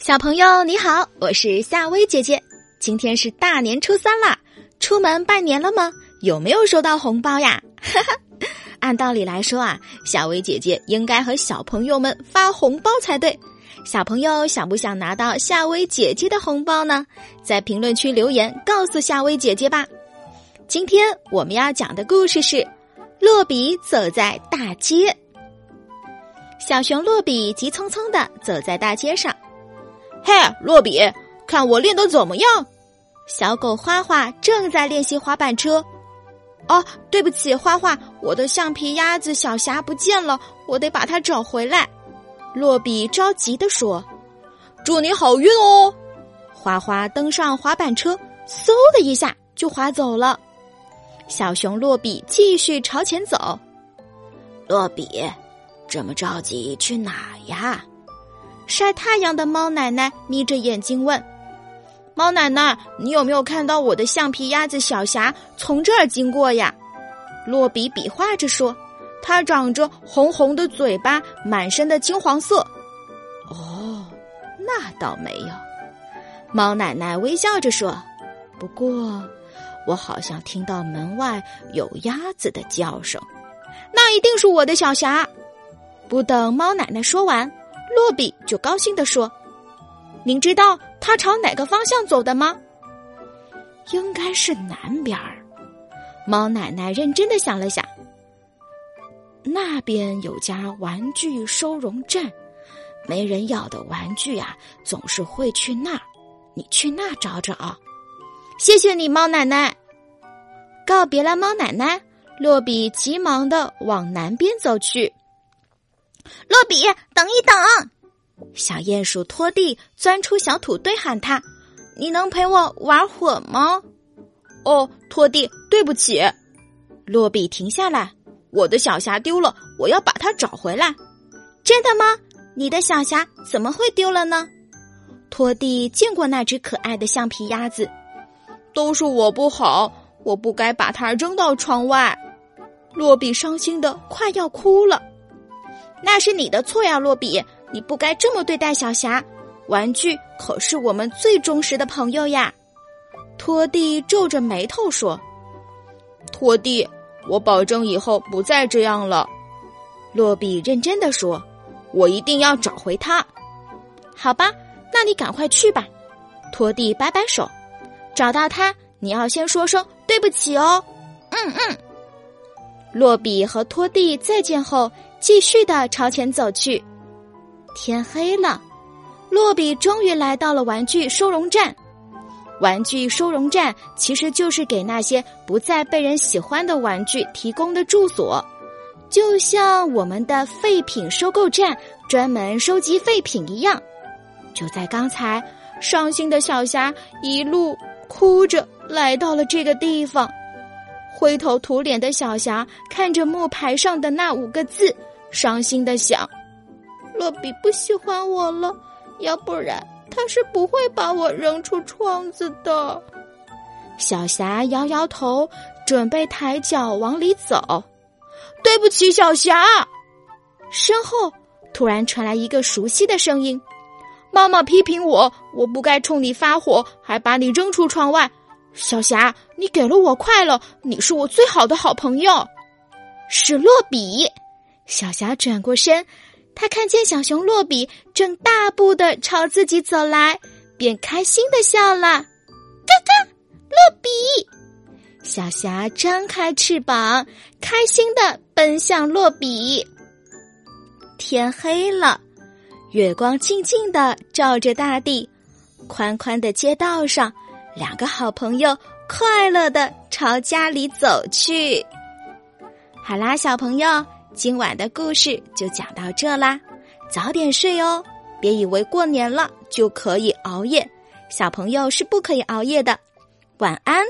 小朋友你好，我是夏薇姐姐。今天是大年初三啦，出门拜年了吗？有没有收到红包呀？哈哈，按道理来说啊，夏薇姐姐应该和小朋友们发红包才对。小朋友想不想拿到夏薇姐姐的红包呢？在评论区留言告诉夏薇姐姐吧。今天我们要讲的故事是《洛比走在大街》。小熊洛比急匆匆的走在大街上。嘿，洛比，看我练的怎么样？小狗花花正在练习滑板车。哦，对不起，花花，我的橡皮鸭子小霞不见了，我得把它找回来。洛比着急的说：“祝你好运哦！”花花登上滑板车，嗖的一下就滑走了。小熊洛比继续朝前走。洛比，这么着急去哪呀？晒太阳的猫奶奶眯着眼睛问：“猫奶奶，你有没有看到我的橡皮鸭子小霞从这儿经过呀？”洛比比划着说：“它长着红红的嘴巴，满身的金黄色。”哦，那倒没有。猫奶奶微笑着说：“不过，我好像听到门外有鸭子的叫声，那一定是我的小霞。”不等猫奶奶说完。洛比就高兴地说：“您知道他朝哪个方向走的吗？应该是南边儿。”猫奶奶认真的想了想，那边有家玩具收容站，没人要的玩具啊，总是会去那儿。你去那找找。谢谢你，猫奶奶。告别了猫奶奶，洛比急忙的往南边走去。洛比，等一等！小鼹鼠拖地钻出小土堆，喊他：“你能陪我玩会吗？”哦，拖地，对不起。洛比停下来，我的小霞丢了，我要把它找回来。真的吗？你的小霞怎么会丢了呢？拖地见过那只可爱的橡皮鸭子，都是我不好，我不该把它扔到窗外。洛比伤心的快要哭了。那是你的错呀，洛比，你不该这么对待小霞。玩具可是我们最忠实的朋友呀。拖地皱着眉头说：“拖地，我保证以后不再这样了。”洛比认真的说：“我一定要找回它。”好吧，那你赶快去吧。拖地摆摆手：“找到它，你要先说声对不起哦。”嗯嗯。洛比和拖地再见后。继续的朝前走去，天黑了，洛比终于来到了玩具收容站。玩具收容站其实就是给那些不再被人喜欢的玩具提供的住所，就像我们的废品收购站专门收集废品一样。就在刚才，伤心的小霞一路哭着来到了这个地方，灰头土脸的小霞看着木牌上的那五个字。伤心的想：“洛比不喜欢我了，要不然他是不会把我扔出窗子的。”小霞摇摇头，准备抬脚往里走。“对不起，小霞。”身后突然传来一个熟悉的声音：“妈妈批评我，我不该冲你发火，还把你扔出窗外。小霞，你给了我快乐，你是我最好的好朋友。”是洛比。小霞转过身，她看见小熊洛比正大步的朝自己走来，便开心的笑了。嘎嘎，洛比！小霞张开翅膀，开心的奔向洛比。天黑了，月光静静的照着大地，宽宽的街道上，两个好朋友快乐的朝家里走去。好啦，小朋友。今晚的故事就讲到这啦，早点睡哦，别以为过年了就可以熬夜，小朋友是不可以熬夜的，晚安。